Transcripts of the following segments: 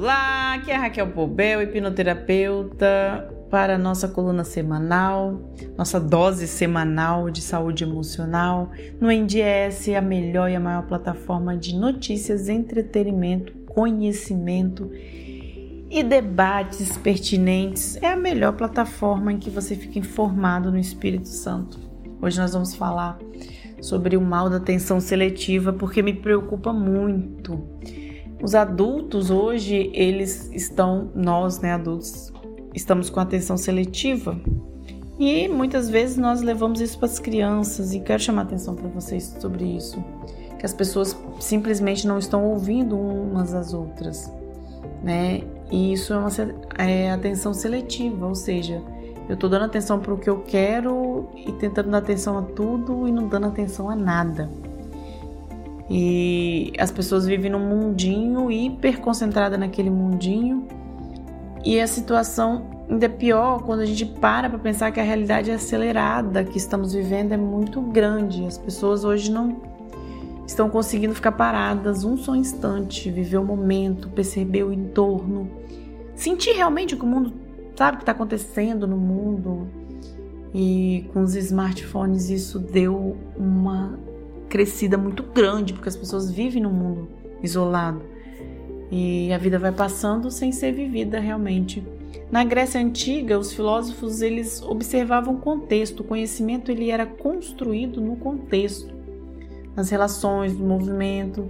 Olá, aqui é a Raquel Pobel, hipnoterapeuta, para a nossa coluna semanal, nossa dose semanal de saúde emocional, no NDS, a melhor e a maior plataforma de notícias, entretenimento, conhecimento e debates pertinentes. É a melhor plataforma em que você fica informado no Espírito Santo. Hoje nós vamos falar sobre o mal da atenção seletiva porque me preocupa muito. Os adultos hoje, eles estão, nós, né, adultos, estamos com atenção seletiva e muitas vezes nós levamos isso para as crianças e quero chamar atenção para vocês sobre isso, que as pessoas simplesmente não estão ouvindo umas às outras, né? E isso é uma é atenção seletiva, ou seja, eu estou dando atenção para o que eu quero e tentando dar atenção a tudo e não dando atenção a nada. E as pessoas vivem num mundinho hiper concentrada naquele mundinho. E a situação ainda é pior quando a gente para para pensar que a realidade é acelerada que estamos vivendo é muito grande. As pessoas hoje não estão conseguindo ficar paradas um só instante, viver o momento, perceber o entorno, sentir realmente o que o mundo sabe o que está acontecendo no mundo. E com os smartphones isso deu uma crescida muito grande, porque as pessoas vivem no mundo isolado. E a vida vai passando sem ser vivida realmente. Na Grécia antiga, os filósofos eles observavam o contexto, o conhecimento ele era construído no contexto, nas relações, no movimento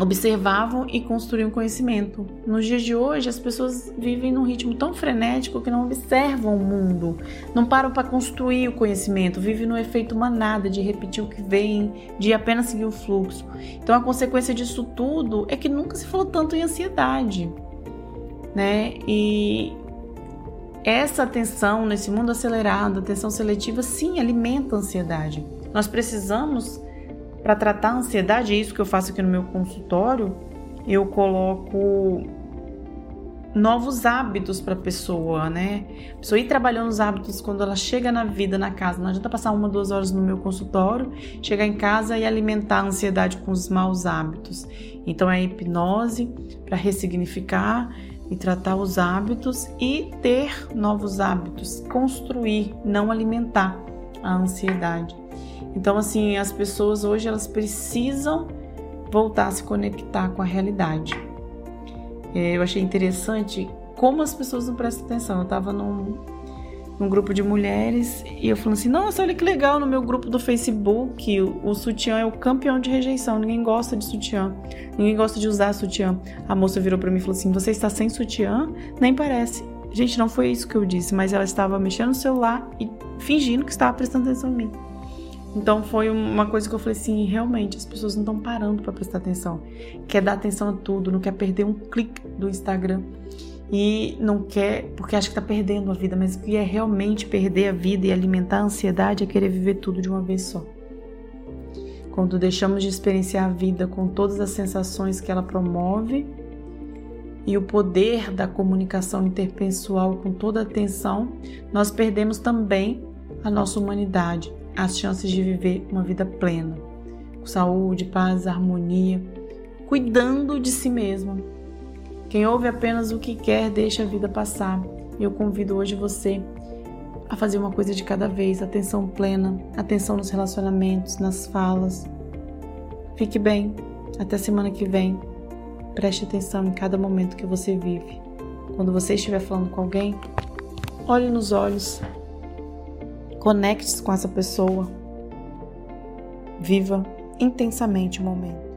observavam e construíam conhecimento. Nos dias de hoje, as pessoas vivem num ritmo tão frenético que não observam o mundo, não param para construir o conhecimento, vivem no efeito manada de repetir o que vem, de apenas seguir o fluxo. Então, a consequência disso tudo é que nunca se falou tanto em ansiedade, né? E essa atenção nesse mundo acelerado, atenção seletiva, sim, alimenta a ansiedade. Nós precisamos para tratar a ansiedade, é isso que eu faço aqui no meu consultório, eu coloco novos hábitos para a pessoa, né? A pessoa ir trabalhando os hábitos quando ela chega na vida, na casa. Não adianta passar uma, duas horas no meu consultório, chegar em casa e alimentar a ansiedade com os maus hábitos. Então é a hipnose para ressignificar e tratar os hábitos e ter novos hábitos, construir, não alimentar a ansiedade. Então, assim, as pessoas hoje elas precisam voltar a se conectar com a realidade. É, eu achei interessante como as pessoas não prestam atenção. Eu estava num, num grupo de mulheres e eu falei assim: Nossa, olha que legal, no meu grupo do Facebook, o, o sutiã é o campeão de rejeição. Ninguém gosta de sutiã, ninguém gosta de usar sutiã. A moça virou para mim e falou assim: Você está sem sutiã? Nem parece. Gente, não foi isso que eu disse, mas ela estava mexendo no celular e fingindo que estava prestando atenção em mim. Então foi uma coisa que eu falei assim, realmente as pessoas não estão parando para prestar atenção. Quer dar atenção a tudo, não quer perder um clique do Instagram e não quer porque acha que está perdendo a vida, mas o que é realmente perder a vida e alimentar a ansiedade é querer viver tudo de uma vez só. Quando deixamos de experienciar a vida com todas as sensações que ela promove e o poder da comunicação interpessoal com toda a atenção, nós perdemos também a nossa humanidade as chances de viver uma vida plena, com saúde, paz, harmonia, cuidando de si mesmo. Quem ouve apenas o que quer deixa a vida passar. Eu convido hoje você a fazer uma coisa de cada vez, atenção plena, atenção nos relacionamentos, nas falas. Fique bem, até semana que vem. Preste atenção em cada momento que você vive. Quando você estiver falando com alguém, olhe nos olhos, Conecte-se com essa pessoa. Viva intensamente o momento.